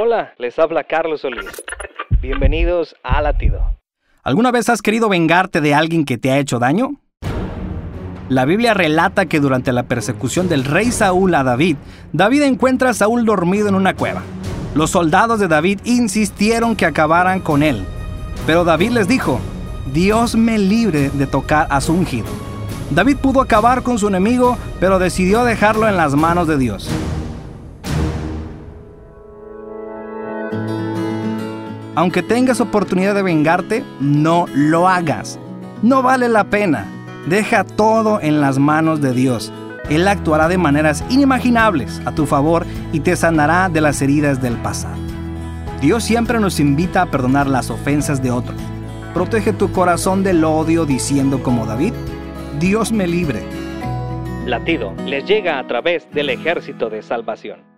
Hola, les habla Carlos Solís. Bienvenidos a Latido. ¿Alguna vez has querido vengarte de alguien que te ha hecho daño? La Biblia relata que durante la persecución del rey Saúl a David, David encuentra a Saúl dormido en una cueva. Los soldados de David insistieron que acabaran con él, pero David les dijo, Dios me libre de tocar a su ungido. David pudo acabar con su enemigo, pero decidió dejarlo en las manos de Dios. Aunque tengas oportunidad de vengarte, no lo hagas. No vale la pena. Deja todo en las manos de Dios. Él actuará de maneras inimaginables a tu favor y te sanará de las heridas del pasado. Dios siempre nos invita a perdonar las ofensas de otros. Protege tu corazón del odio diciendo como David, Dios me libre. Latido les llega a través del ejército de salvación.